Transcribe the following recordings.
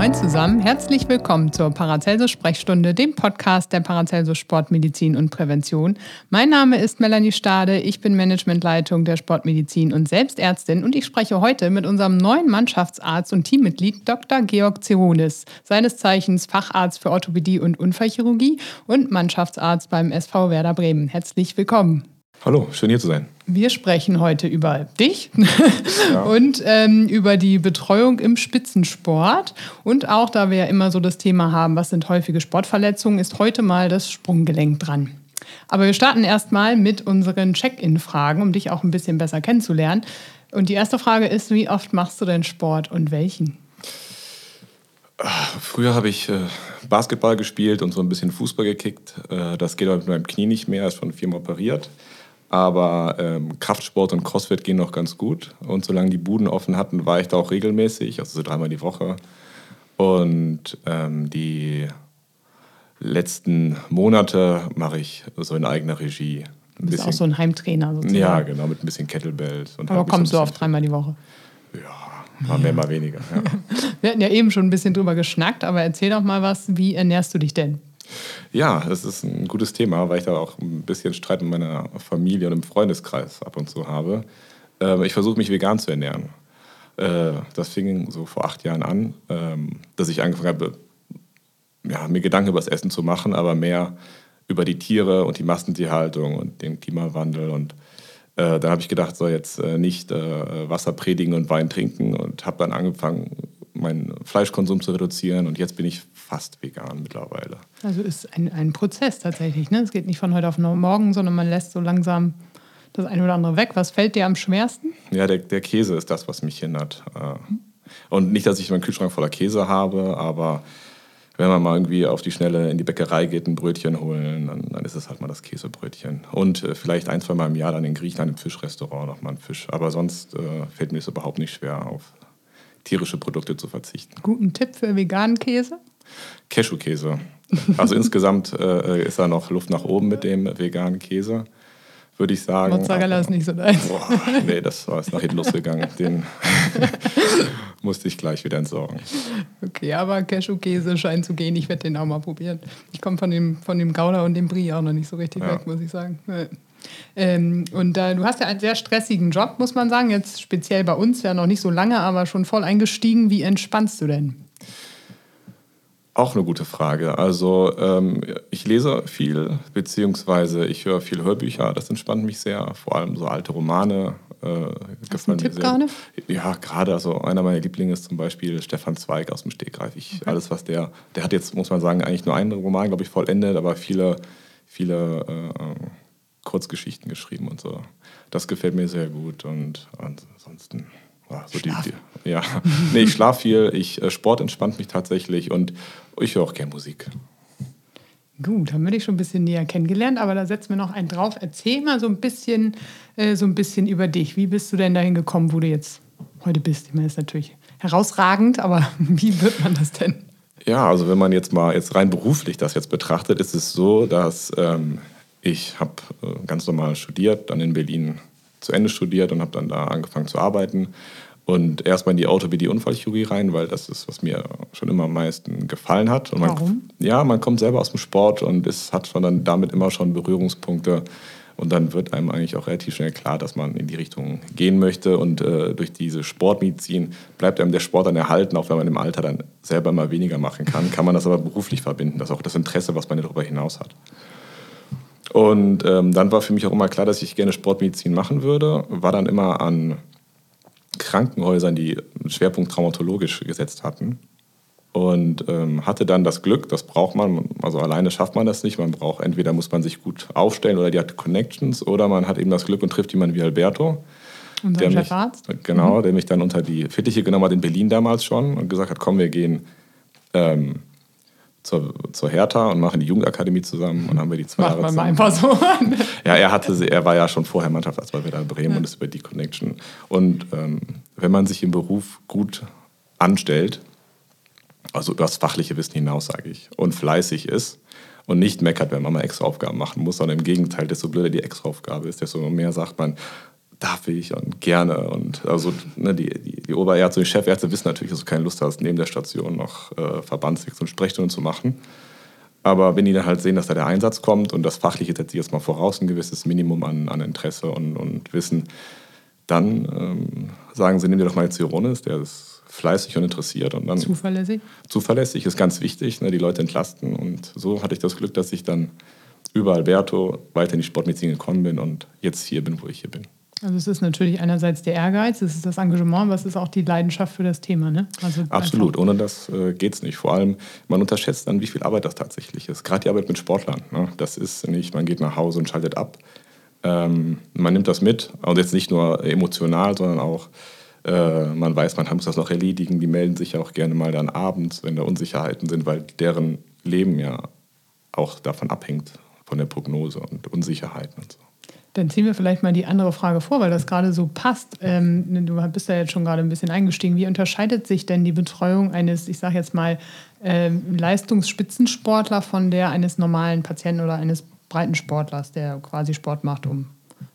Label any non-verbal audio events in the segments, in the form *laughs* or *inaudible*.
Moin zusammen, herzlich willkommen zur Paracelsus Sprechstunde, dem Podcast der Paracelsus Sportmedizin und Prävention. Mein Name ist Melanie Stade, ich bin Managementleitung der Sportmedizin und Selbstärztin und ich spreche heute mit unserem neuen Mannschaftsarzt und Teammitglied Dr. Georg Zeronis, seines Zeichens Facharzt für Orthopädie und Unfallchirurgie und Mannschaftsarzt beim SV Werder Bremen. Herzlich willkommen. Hallo, schön hier zu sein. Wir sprechen heute über dich *laughs* ja. und ähm, über die Betreuung im Spitzensport. Und auch da wir ja immer so das Thema haben, was sind häufige Sportverletzungen, ist heute mal das Sprunggelenk dran. Aber wir starten erstmal mit unseren Check-in-Fragen, um dich auch ein bisschen besser kennenzulernen. Und die erste Frage ist, wie oft machst du denn Sport und welchen? Früher habe ich äh, Basketball gespielt und so ein bisschen Fußball gekickt. Äh, das geht mit meinem Knie nicht mehr, ist schon viermal operiert. Aber ähm, Kraftsport und Crossfit gehen noch ganz gut. Und solange die Buden offen hatten, war ich da auch regelmäßig, also so dreimal die Woche. Und ähm, die letzten Monate mache ich so in eigener Regie. Du bist bisschen, auch so ein Heimtrainer sozusagen. Ja, genau, mit ein bisschen Kettlebells. Und Aber kommst so du auf dreimal die Woche? Ja, mal mehr, mal weniger. Ja. *laughs* Wir hatten ja eben schon ein bisschen drüber geschnackt, aber erzähl doch mal was, wie ernährst du dich denn? Ja, das ist ein gutes Thema, weil ich da auch ein bisschen Streit mit meiner Familie und im Freundeskreis ab und zu habe. Ähm, ich versuche mich vegan zu ernähren. Äh, das fing so vor acht Jahren an, ähm, dass ich angefangen habe, ja, mir Gedanken über das Essen zu machen, aber mehr über die Tiere und die Massentierhaltung und den Klimawandel. Und äh, dann habe ich gedacht, so jetzt äh, nicht Wasser predigen und Wein trinken und habe dann angefangen, meinen Fleischkonsum zu reduzieren und jetzt bin ich fast vegan mittlerweile. Also ist ein, ein Prozess tatsächlich. Ne? Es geht nicht von heute auf morgen, sondern man lässt so langsam das eine oder andere weg. Was fällt dir am schwersten? Ja, der, der Käse ist das, was mich hindert. Äh. Und nicht, dass ich meinen Kühlschrank voller Käse habe, aber wenn man mal irgendwie auf die Schnelle in die Bäckerei geht, ein Brötchen holen, dann, dann ist es halt mal das Käsebrötchen. Und äh, vielleicht ein, zwei Mal im Jahr dann in Griechenland im Fischrestaurant nochmal ein Fisch. Aber sonst äh, fällt mir das überhaupt nicht schwer auf tierische Produkte zu verzichten. Guten Tipp für veganen Käse? Cashewkäse. Also insgesamt äh, ist da noch Luft nach oben mit dem veganen Käse, würde ich sagen. Mozzarella ist nicht so deins. Boah, nee, das war jetzt nach hinten losgegangen. Den *laughs* musste ich gleich wieder entsorgen. Okay, aber Cashewkäse scheint zu gehen. Ich werde den auch mal probieren. Ich komme von dem, von dem Gouda und dem Brie auch noch nicht so richtig ja. weg, muss ich sagen. Ähm, und äh, du hast ja einen sehr stressigen Job, muss man sagen. Jetzt speziell bei uns, ja noch nicht so lange, aber schon voll eingestiegen. Wie entspannst du denn? Auch eine gute Frage. Also ähm, ich lese viel, beziehungsweise ich höre viel Hörbücher. Das entspannt mich sehr. Vor allem so alte Romane. Äh, du einen Tipp gerade? Ja, gerade. Also einer meiner Lieblinge ist zum Beispiel Stefan Zweig aus dem Stegreif. Ich, okay. Alles, was der, der hat jetzt, muss man sagen, eigentlich nur einen Roman, glaube ich, vollendet, aber viele, viele äh, Kurzgeschichten geschrieben und so. Das gefällt mir sehr gut und ansonsten. So die, die, ja. nee, ich schlafe viel, ich, äh, Sport entspannt mich tatsächlich und ich höre auch gerne Musik. Gut, haben wir dich schon ein bisschen näher kennengelernt, aber da setzen wir noch einen drauf. Erzähl mal so ein bisschen, äh, so ein bisschen über dich. Wie bist du denn dahin gekommen, wo du jetzt heute bist? Ich meine, das ist natürlich herausragend, aber *laughs* wie wird man das denn? Ja, also wenn man jetzt mal jetzt rein beruflich das jetzt betrachtet, ist es so, dass ähm, ich habe äh, ganz normal studiert, dann in Berlin zu Ende studiert und habe dann da angefangen zu arbeiten. Und erstmal in die Orthopädie-Unfallchirurgie rein, weil das ist, was mir schon immer am meisten gefallen hat. Man, Warum? Ja, man kommt selber aus dem Sport und es hat schon dann damit immer schon Berührungspunkte. Und dann wird einem eigentlich auch relativ schnell klar, dass man in die Richtung gehen möchte. Und äh, durch diese Sportmedizin bleibt einem der Sport dann erhalten, auch wenn man im Alter dann selber immer weniger machen kann. Kann man das aber beruflich verbinden. Das ist auch das Interesse, was man darüber hinaus hat. Und ähm, dann war für mich auch immer klar, dass ich gerne Sportmedizin machen würde. War dann immer an Krankenhäusern, die einen Schwerpunkt traumatologisch gesetzt hatten. Und ähm, hatte dann das Glück, das braucht man, also alleine schafft man das nicht. Man braucht, entweder muss man sich gut aufstellen oder die hat Connections oder man hat eben das Glück und trifft jemanden wie Alberto. Unser der Chefarzt? Mich, genau, mhm. der mich dann unter die Fittiche genommen hat in Berlin damals schon und gesagt hat, komm, wir gehen ähm, zur, zur Hertha und machen die Jugendakademie zusammen und haben wir die zwei Macht Jahre man mal zusammen. einfach so. *laughs* Ja, er hatte, er war ja schon vorher Mannschaftsarzt bei Werder Bremen und ist über die Connection. Und ähm, wenn man sich im Beruf gut anstellt, also über das fachliche Wissen hinaus, sage ich, und fleißig ist und nicht meckert, wenn man mal extra Aufgaben machen muss, sondern im Gegenteil, desto blöder die extra Aufgabe ist, desto mehr sagt man, darf ich und gerne. Und also ne, die, die, die Oberärzte und die Chefärzte wissen natürlich, dass du keine Lust hast, neben der Station noch äh, Verbandswechsel und Sprechstunden zu machen. Aber wenn die dann halt sehen, dass da der Einsatz kommt und das Fachliche setzt sich jetzt mal voraus, ein gewisses Minimum an, an Interesse und, und Wissen, dann ähm, sagen sie, nimm dir doch mal jetzt Zironis, der ist fleißig und interessiert. Und dann Zuverlässig. zuverlässig ist ganz wichtig, ne, die Leute entlasten. Und so hatte ich das Glück, dass ich dann über Alberto weiter in die Sportmedizin gekommen bin und jetzt hier bin, wo ich hier bin. Also es ist natürlich einerseits der Ehrgeiz, es ist das Engagement, aber es ist auch die Leidenschaft für das Thema. Ne? Also Absolut, ohne das äh, geht es nicht. Vor allem, man unterschätzt dann, wie viel Arbeit das tatsächlich ist. Gerade die Arbeit mit Sportlern. Ne? Das ist nicht, man geht nach Hause und schaltet ab. Ähm, man nimmt das mit, und jetzt nicht nur emotional, sondern auch, äh, man weiß, man muss das noch erledigen. Die melden sich ja auch gerne mal dann abends, wenn da Unsicherheiten sind, weil deren Leben ja auch davon abhängt, von der Prognose und Unsicherheiten und so. Dann ziehen wir vielleicht mal die andere Frage vor, weil das gerade so passt. Ähm, du bist ja jetzt schon gerade ein bisschen eingestiegen. Wie unterscheidet sich denn die Betreuung eines, ich sage jetzt mal, ähm, Leistungsspitzensportler von der eines normalen Patienten oder eines Breitensportlers, der quasi Sport macht, um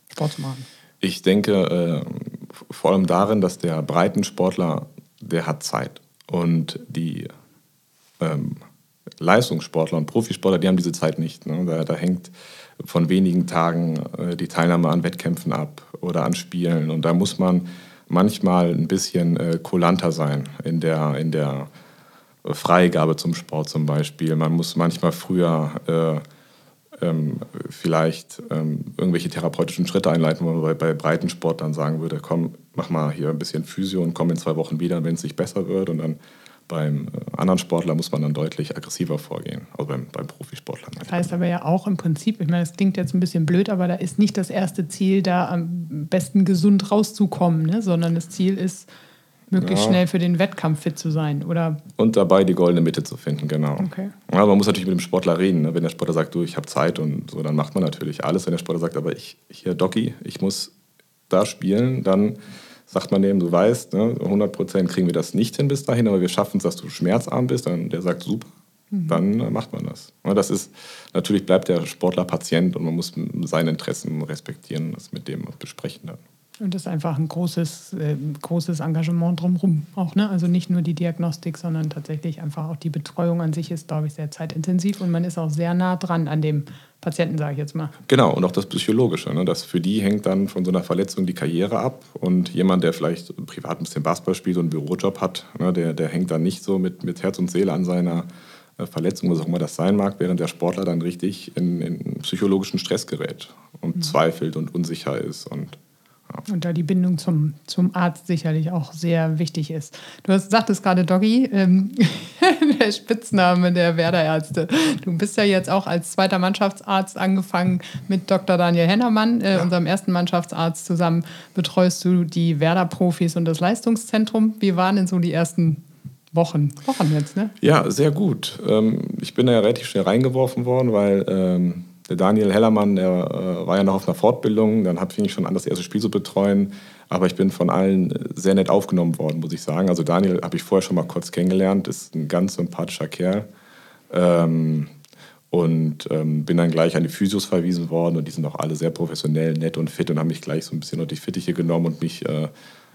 Sport zu machen? Ich denke äh, vor allem darin, dass der Breitensportler, der hat Zeit. Und die ähm, Leistungssportler und Profisportler, die haben diese Zeit nicht. Ne? Da, da hängt von wenigen Tagen äh, die Teilnahme an Wettkämpfen ab oder an Spielen. Und da muss man manchmal ein bisschen äh, kulanter sein in der, in der Freigabe zum Sport zum Beispiel. Man muss manchmal früher äh, ähm, vielleicht ähm, irgendwelche therapeutischen Schritte einleiten, wo man bei, bei Breitensport dann sagen würde, komm, mach mal hier ein bisschen Physio und komm in zwei Wochen wieder, wenn es nicht besser wird. Und dann beim äh, anderen Sportler muss man dann deutlich aggressiver vorgehen, also beim, beim Profisportler. Das heißt aber ja auch im Prinzip, ich meine, das klingt jetzt ein bisschen blöd, aber da ist nicht das erste Ziel, da am besten gesund rauszukommen, ne? sondern das Ziel ist, möglichst Ja. schnell für den Wettkampf fit zu sein. Oder Und dabei die goldene Mitte zu finden, genau. Okay. Ja, man muss natürlich mit dem Sportler reden. Ne? Wenn der Sportler sagt, du, ich habe Zeit und so, dann macht man natürlich alles. Wenn der Sportler sagt, aber ich, hier, Doki, ich muss da spielen, dann sagt man dem, du weißt, ne, 100 Prozent kriegen wir das nicht hin bis dahin, aber wir schaffen es, dass du schmerzarm bist. Dann der sagt, super, dann äh, macht man das. Ja, das ist, natürlich bleibt der Sportler Patient und man muss seine Interessen respektieren und das mit dem besprechen dann. Und das ist einfach ein großes, äh, großes Engagement drumherum auch. Ne? Also nicht nur die Diagnostik, sondern tatsächlich einfach auch die Betreuung an sich ist, glaube ich, sehr zeitintensiv und man ist auch sehr nah dran an dem Patienten, sage ich jetzt mal. Genau, und auch das Psychologische. Ne? Das für die hängt dann von so einer Verletzung die Karriere ab. Und jemand, der vielleicht privat ein bisschen Basketball spielt und einen Bürojob hat, ne, der, der hängt dann nicht so mit, mit Herz und Seele an seiner äh, Verletzung, was auch immer das sein mag, während der Sportler dann richtig in, in psychologischen Stress gerät und zweifelt und unsicher ist. Und Und da die Bindung zum, zum Arzt sicherlich auch sehr wichtig ist. Du hast, sagtest gerade Doggy, ähm, *laughs* der Spitzname der Werderärzte. Du bist ja jetzt auch als zweiter Mannschaftsarzt angefangen mit Dr. Daniel Hennermann, äh, unserem ersten Mannschaftsarzt. Zusammen betreust du die Werder-Profis und das Leistungszentrum. Wie waren denn so die ersten Wochen? Wochen jetzt, ne? Ja, sehr gut. Ähm, ich bin da ja relativ schnell reingeworfen worden, weil ähm, der Daniel Hellermann, der äh, war ja noch auf einer Fortbildung. Dann hab- fing ich schon an, das erste Spiel zu betreuen. Aber ich bin von allen äh, sehr nett aufgenommen worden, muss ich sagen. Also Daniel habe ich vorher schon mal kurz kennengelernt, ist ein ganz sympathischer Kerl. Ähm, und ähm, bin dann gleich an die Physios verwiesen worden und die sind auch alle sehr professionell, nett und fit und haben mich gleich so ein bisschen unter die Fittiche genommen und mich äh,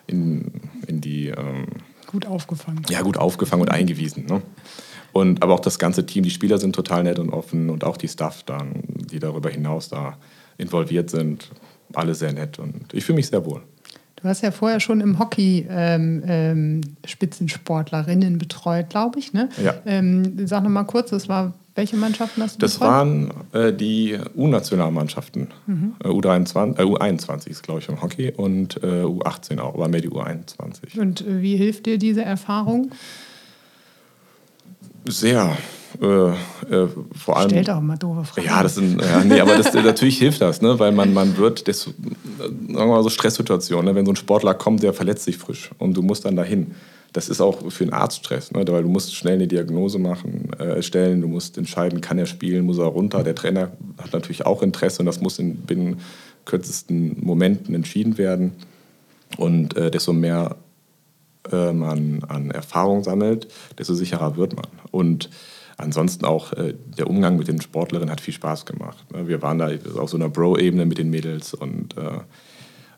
in, in die ähm, Gut aufgefangen. ja, gut aufgefangen und eingewiesen. Ne? Und, aber auch das ganze Team, die Spieler sind total nett und offen und auch die Staff dann, die darüber hinaus da involviert sind, alle sehr nett und ich fühle mich sehr wohl. Du hast ja vorher schon im Hockey ähm, ähm, Spitzensportlerinnen betreut, glaube ich. Ne? Ja. Ähm, sag noch mal kurz, das war welche Mannschaften hast du Das betreut? waren äh, die U-Nationalmannschaften. Äh, U23, äh, U21 ist, glaube ich, im Hockey und äh, U18 auch, aber mehr die U21. Und äh, wie hilft dir diese Erfahrung? Sehr. Äh, äh, vor allem. Stell doch mal doofe Fragen. Ja, das sind, ja, nee, aber das, natürlich hilft das, ne? weil man, man wird, das, sagen wir mal so Stresssituationen, ne? wenn so ein Sportler kommt, der verletzt sich frisch und du musst dann dahin, das ist auch für einen Arzt Stress, ne? weil du musst schnell eine Diagnose machen, äh, stellen, du musst entscheiden, kann er spielen, muss er runter. Der Trainer hat natürlich auch Interesse und das muss in binnen kürzesten Momenten entschieden werden. Und äh, desto mehr äh, man an Erfahrung sammelt, desto sicherer wird man. Und ansonsten auch äh, der Umgang mit den Sportlerinnen hat viel Spaß gemacht. Ne? Wir waren da auf so einer Bro-Ebene mit den Mädels und äh,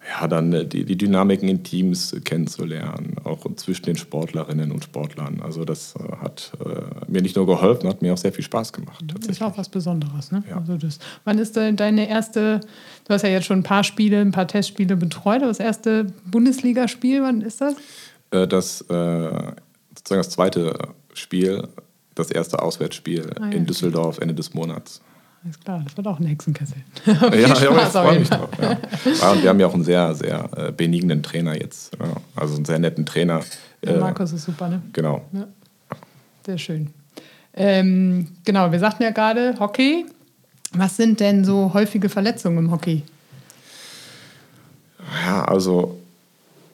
ja, dann äh, die, die Dynamiken in Teams kennenzulernen, auch zwischen den Sportlerinnen und Sportlern. Also das äh, hat äh, mir nicht nur geholfen, hat mir auch sehr viel Spaß gemacht. Das ist auch was Besonderes. Ne? Ja. Also das, wann ist deine erste, du hast ja jetzt schon ein paar Spiele, ein paar Testspiele betreut, aber das erste Bundesligaspiel, wann ist das? Das sozusagen das zweite Spiel, das erste Auswärtsspiel ah, ja. in Düsseldorf Ende des Monats. Alles klar, das wird auch ein Hexenkessel. *laughs* ja, ja, ich freue mich drauf. Ja. ja. und wir haben ja auch einen sehr, sehr äh, benignen Trainer jetzt. Ja. Also einen sehr netten Trainer. Äh, Markus ist super, ne? Genau. Ja. Sehr schön. Ähm, genau, wir sagten ja gerade Hockey. Was sind denn so häufige Verletzungen im Hockey? Ja, also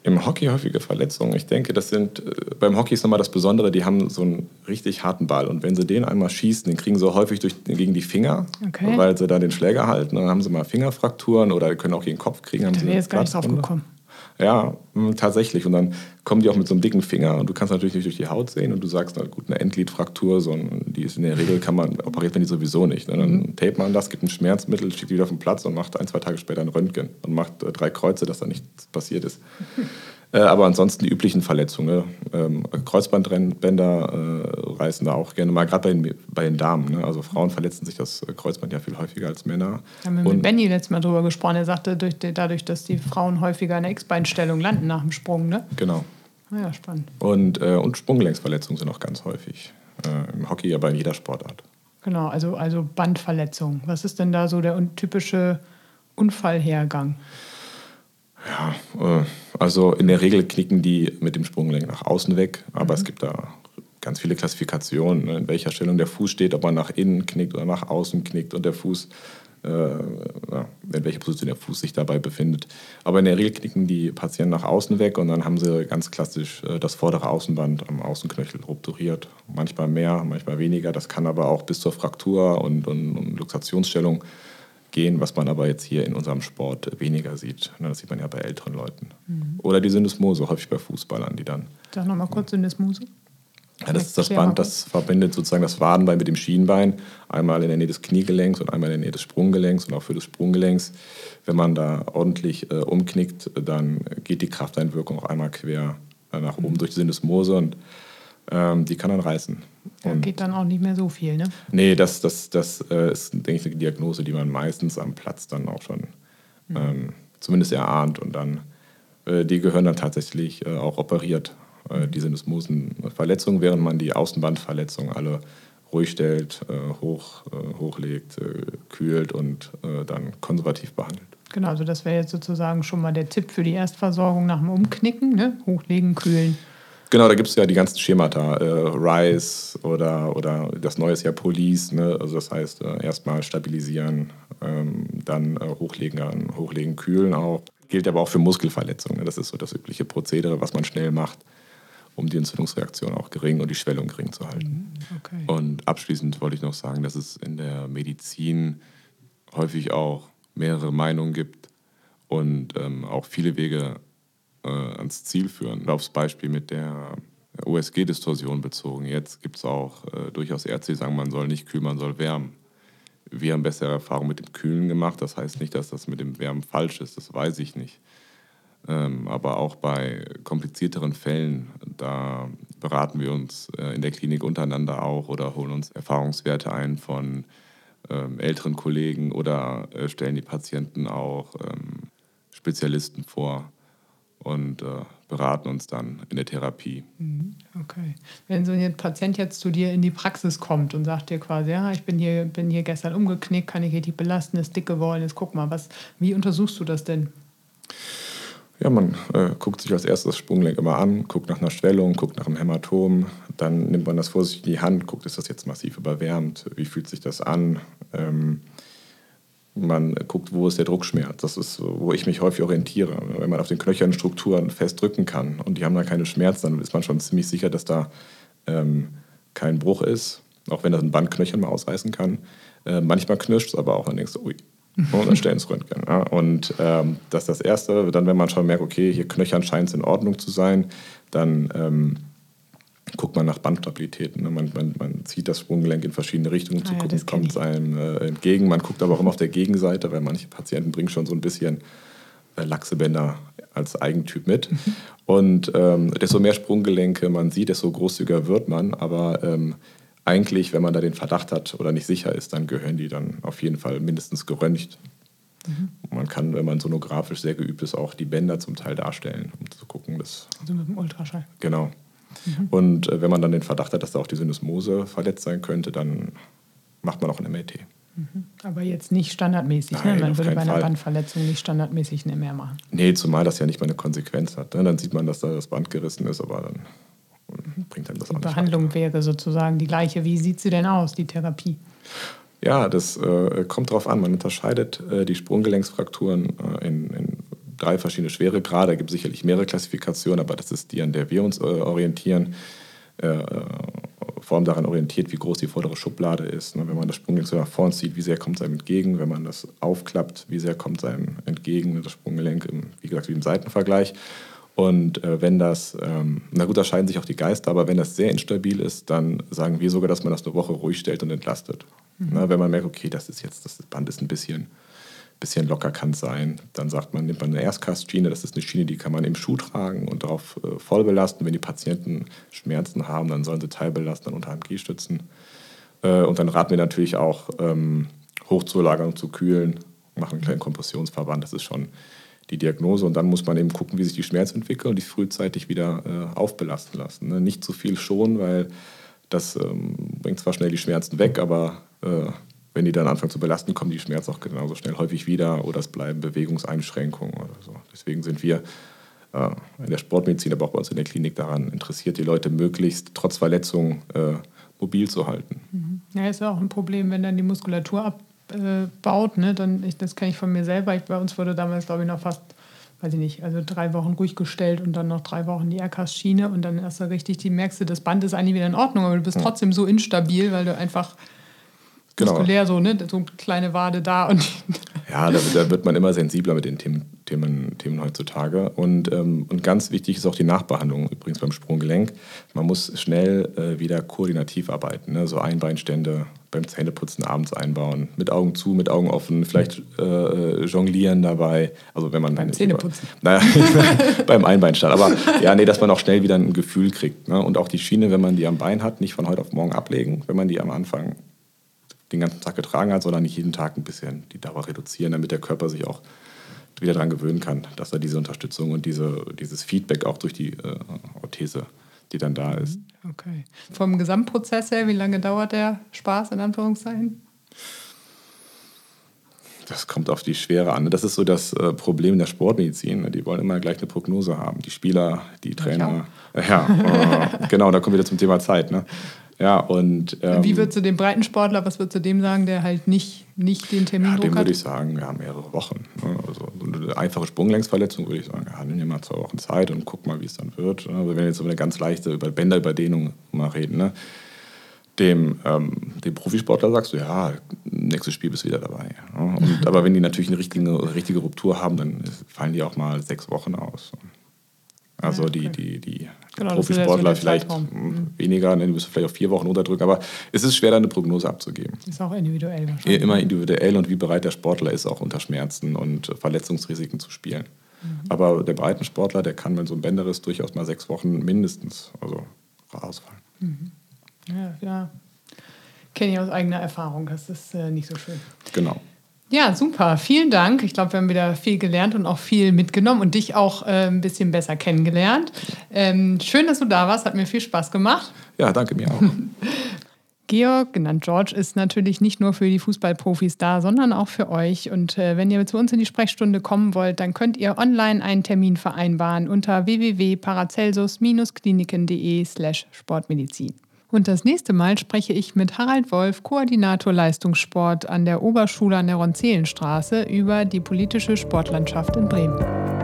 im Hockey häufige Verletzungen. Ich denke, das sind, äh, beim Hockey ist nochmal das Besondere, die haben so einen richtig harten Ball. Und wenn sie den einmal schießen, den kriegen sie häufig durch, gegen die Finger, okay. weil sie da den Schläger halten. Dann haben sie mal Fingerfrakturen oder können auch gegen den Kopf kriegen. Da wäre jetzt gar nicht drauf gekommen. Ja, hm, tatsächlich. Und dann kommen die auch mit so einem dicken Finger und du kannst natürlich nicht durch die Haut sehen und du sagst, na gut, eine Endgliedfraktur, so ein, die ist in der Regel, kann man, operiert man die sowieso nicht. Ne? Dann mhm. tape man das, gibt ein Schmerzmittel, schickt die wieder auf den Platz und macht ein, zwei Tage später ein Röntgen und macht äh, drei Kreuze, dass da nichts passiert ist. *laughs* Äh, aber ansonsten die üblichen Verletzungen. Ähm, Kreuzbandbänder äh, reißen da auch gerne mal, gerade bei den, bei den Damen. Ne? Also Frauen verletzen sich das Kreuzband ja viel häufiger als Männer. Wir haben mit Benny letztes Mal drüber gesprochen. Er sagte, durch, dadurch, dass die Frauen häufiger in der X-Beinstellung landen nach dem Sprung. Ne? Genau. Ah ja, spannend. Und, äh, und Sprunggelenksverletzungen sind auch ganz häufig. Äh, Im Hockey, aber in jeder Sportart. Genau, also, also Bandverletzungen. Was ist denn da so der typische Unfallhergang? Ja, äh, also in der Regel knicken die mit dem Sprunggelenk nach außen weg, aber mhm. es gibt da ganz viele Klassifikationen, ne, in welcher Stellung der Fuß steht, ob man nach innen knickt oder nach außen knickt und der Fuß, äh, in welcher Position der Fuß sich dabei befindet. Aber in der Regel knicken die Patienten nach außen weg und dann haben sie ganz klassisch äh, das vordere Außenband am Außenknöchel rupturiert. Manchmal mehr, manchmal weniger. Das kann aber auch bis zur Fraktur und, und, und Luxationsstellung gehen, was man aber jetzt hier in unserem Sport weniger sieht. Ne, das sieht man ja bei älteren Leuten. Mhm. Oder die Syndesmose, häufig bei Fußballern, die dann. Sag nochmal kurz Syndesmose. Ja, das ist das Band, das verbindet sozusagen das Wadenbein mit dem Schienbein. Einmal in der Nähe des Kniegelenks und einmal in der Nähe des Sprunggelenks und auch für das Sprunggelenks. Wenn man da ordentlich äh, umknickt, dann geht die Krafteinwirkung auch einmal quer äh, nach oben mhm. durch die Syndesmose und ähm, die kann dann reißen. Da und geht dann auch nicht mehr so viel, ne? Nee, das, das, das äh, ist, denke ich, eine Diagnose, die man meistens am Platz dann auch schon mhm. ähm, zumindest erahnt. Und dann, äh, die gehören dann tatsächlich äh, auch operiert, äh, die Syndesmosenverletzungen, während man die Außenbandverletzungen alle ruhig stellt, äh, hoch, äh, hochlegt, kühlt und dann konservativ behandelt. Genau, also das wäre jetzt sozusagen schon mal der Tipp für die Erstversorgung nach dem Umknicken, ne? hochlegen, kühlen. Genau, da gibt es ja die ganzen Schemata, äh, Rise oder, oder das neue ist ja Police, ne? also das heißt äh, erstmal stabilisieren, ähm, dann äh, hochlegen, hochlegen, kühlen auch. Gilt aber auch für Muskelverletzungen, ne? das ist so das übliche Prozedere, was man schnell macht, um die Entzündungsreaktion auch gering und die Schwellung gering zu halten. Mhm, okay. Und abschließend wollte ich noch sagen, dass es in der Medizin häufig auch mehrere Meinungen gibt und ähm, auch viele Wege äh, ans Ziel führen. Aufs Beispiel mit der USG-Distorsion bezogen. Jetzt gibt es auch äh, durchaus Ärzte, die sagen, man soll nicht kühlen, man soll wärmen. Wir haben bessere Erfahrungen mit dem Kühlen gemacht. Das heißt nicht, dass das mit dem Wärmen falsch ist, das weiß ich nicht. Ähm, aber auch bei komplizierteren Fällen, da beraten wir uns äh, in der Klinik untereinander auch oder holen uns Erfahrungswerte ein von ähm, älteren Kollegen oder äh, stellen die Patienten auch ähm, Spezialisten vor und äh, beraten uns dann in der Therapie. Mhm, okay. Wenn so ein Patient jetzt zu dir in die Praxis kommt und sagt dir quasi, ja, ich bin hier, bin hier gestern umgeknickt, kann ich hier die belasten, ist dick geworden, jetzt guck mal, was, wie untersuchst du das denn? Ja, man äh, guckt sich als erstes das Sprunggelenk immer an, guckt nach einer Schwellung, guckt nach einem Hämatom, dann nimmt man das vorsichtig in die Hand, guckt, ist das jetzt massiv überwärmt, wie fühlt sich das an? Ähm, man guckt, wo ist der Druckschmerz. Das ist, wo ich mich häufig orientiere. Wenn man auf den knöchernen Strukturen fest drücken kann und die haben da keine Schmerzen, dann ist man schon ziemlich sicher, dass da ähm, kein Bruch ist, auch wenn das ein Bandknöchern mal ausreißen kann. Äh, manchmal knirscht es aber auch, dann denkst du, ui, *laughs* und dann stellen ins Röntgen. Ja. Und ähm, das ist das Erste. Dann, wenn man schon merkt, okay, hier knöchern scheint es in Ordnung zu sein, dann ähm, guckt man nach Bandstabilitäten. Ne? Man, man, man zieht das Sprunggelenk in verschiedene Richtungen, zu ah, ja, gucken, kommt es einem äh, entgegen. Man guckt aber auch immer auf der Gegenseite, weil manche Patienten bringen schon so ein bisschen äh, Lachsebänder als Eigentyp mit. Mhm. Und ähm, desto mehr Sprunggelenke man sieht, desto großzügiger wird man. Aber ähm, eigentlich, wenn man da den Verdacht hat oder nicht sicher ist, dann gehören die dann auf jeden Fall mindestens geröntgt. Mhm. Man kann, wenn man sonografisch sehr geübt ist, auch die Bänder zum Teil darstellen, um zu gucken. Dass, also mit dem Ultraschall. Genau. Mhm. Und äh, wenn man dann den Verdacht hat, dass da auch die Syndesmose verletzt sein könnte, dann macht man auch ein MRT. Mhm. Aber jetzt nicht standardmäßig. Ne? Nein, ne? Man würde bei einer Fall. Bandverletzung nicht standardmäßig ein MR machen. Nee, zumal das ja nicht mal eine Konsequenz hat. Ne? Dann sieht man, dass da das Band gerissen ist, aber dann bringt einem das die auch Die Behandlung wäre sozusagen die gleiche. Wie sieht sie denn aus, die Therapie? Ja, das äh, kommt darauf an. Man unterscheidet äh, die Sprunggelenksfrakturen äh, in, in, drei verschiedene Schweregrade. Da gibt es sicherlich mehrere Klassifikationen, aber das ist die, an der wir uns äh, orientieren. Äh, äh, vor allem daran orientiert, wie groß die vordere Schublade ist. Ne? Wenn man das Sprunggelenk so nach vorn zieht, wie sehr kommt es einem entgegen? Wenn man das aufklappt, wie sehr kommt es einem entgegen? Das Sprunggelenk, im, wie gesagt, wie im Seitenvergleich. Und äh, wenn das, ähm, na gut, da scheiden sich auch die Geister, aber wenn das sehr instabil ist, dann sagen wir sogar, dass man das eine Woche ruhig stellt und entlastet. Mhm. Na, wenn man merkt, okay, das ist jetzt, das Band ist ein bisschen, bisschen locker kann sein, dann sagt man, nimmt man eine Erstkastschiene, das ist eine Schiene, die kann man im Schuh tragen und darauf äh, voll belasten. Wenn die Patienten Schmerzen haben, dann sollen sie teilbelasten unter HMG stützen. Äh, und dann raten wir natürlich auch, ähm, hochzulagern und zu kühlen, machen einen kleinen Kompressionsverband, das ist schon die Diagnose und dann muss man eben gucken, wie sich die Schmerzen entwickeln und die frühzeitig wieder äh, aufbelasten lassen. Ne? Nicht zu viel schon, weil das ähm, bringt zwar schnell die Schmerzen weg, aber äh, wenn die dann anfangen zu belasten, kommen die Schmerzen auch genauso schnell häufig wieder oder es bleiben Bewegungseinschränkungen oder so. Deswegen sind wir äh, in der Sportmedizin, aber auch bei uns in der Klinik daran interessiert, die Leute möglichst trotz Verletzung äh, mobil zu halten. Mhm. Ja, ist ja auch ein Problem, wenn dann die Muskulatur ab äh, ne, dann, ich, das kenne ich von mir selber. Ich, bei uns wurde damals, glaube ich, noch fast, weiß ich nicht, also drei Wochen ruhig gestellt und dann noch drei Wochen die Aircast-Schiene und dann erst so richtig, die merkst du, das Band ist eigentlich wieder in Ordnung, aber du bist trotzdem so instabil, weil du einfach genau. muskulär so, ne, so eine kleine Wade da und. ja, da, da, wird man immer sensibler mit den Themen, Themen, Themen heutzutage. Und, ähm, und ganz wichtig ist auch die Nachbehandlung, übrigens beim Sprunggelenk. Man muss schnell äh, wieder koordinativ arbeiten, ne? so Einbeinstände beim Zähneputzen abends einbauen, mit Augen zu, mit Augen offen, vielleicht äh, jonglieren dabei. Also wenn man beim Zähneputzen. Naja, *laughs* beim Einbeinstand. Aber ja, nee, dass man auch schnell wieder ein Gefühl kriegt. Ne? Und auch die Schiene, wenn man die am Bein hat, nicht von heute auf morgen ablegen, wenn man die am Anfang den ganzen Tag getragen hat, sondern nicht jeden Tag ein bisschen die Dauer reduzieren, damit der Körper sich auch wieder daran gewöhnen kann, dass er diese Unterstützung und diese, dieses Feedback auch durch die äh, Orthese, die dann da ist. Okay. Vom Gesamtprozess her, wie lange dauert der Spaß in Anführungszeichen? Das kommt auf die Schwere an. Das ist so das äh, Problem in der Sportmedizin. Die wollen immer gleich eine Prognose haben. Die Spieler, die Trainer. Ja, äh, *laughs* genau, da kommen wir wieder zum Thema Zeit. Ne? Ja, und, ähm, Wie würdest du dem Breitensportler, was würdest du dem sagen, der halt nicht, nicht den Termin ja, dem würde ich sagen, ja, mehrere Wochen. Ne? Also eine einfache Sprunglängsverletzung würde ich sagen, ja, nimm mal zwei Wochen Zeit und guck mal, wie es dann wird. Ne? Also wenn wir jetzt über eine ganz leichte über Bänderüberdehnung mal reden, ne? dem, ähm, dem Profisportler sagst du, ja, nächstes Spiel bist du wieder dabei. Ne? Und, *laughs* aber wenn die natürlich eine richtige, richtige Ruptur haben, dann fallen die auch mal sechs Wochen aus. Also ja, okay. die, die, die genau, Profisportler vielleicht mhm. weniger, ne, die müssen vielleicht auf vier Wochen unterdrücken, aber es ist schwer, da eine Prognose abzugeben. Ist auch individuell wahrscheinlich. Immer individuell und wie bereit der Sportler ist, auch unter Schmerzen und Verletzungsrisiken zu spielen. Mhm. Aber der Breitensportler, der kann, wenn so ein Bänder ist, durchaus mal sechs Wochen mindestens also ausfallen. Mhm. Ja, ja. Kenne ich aus eigener Erfahrung, das ist äh, nicht so schön. Genau. Ja, super. Vielen Dank. Ich glaube, wir haben wieder viel gelernt und auch viel mitgenommen und dich auch äh, ein bisschen besser kennengelernt. Ähm, schön, dass du da warst. Hat mir viel Spaß gemacht. Ja, danke mir auch. *laughs* Georg, genannt George, ist natürlich nicht nur für die Fußballprofis da, sondern auch für euch. Und äh, wenn ihr zu uns in die Sprechstunde kommen wollt, dann könnt ihr online einen Termin vereinbaren unter www.paracelsus-kliniken.de slash Sportmedizin. Und das nächste Mal spreche ich mit Harald Wolf, Koordinator Leistungssport an der Oberschule an der Ronzelenstraße, über die politische Sportlandschaft in Bremen.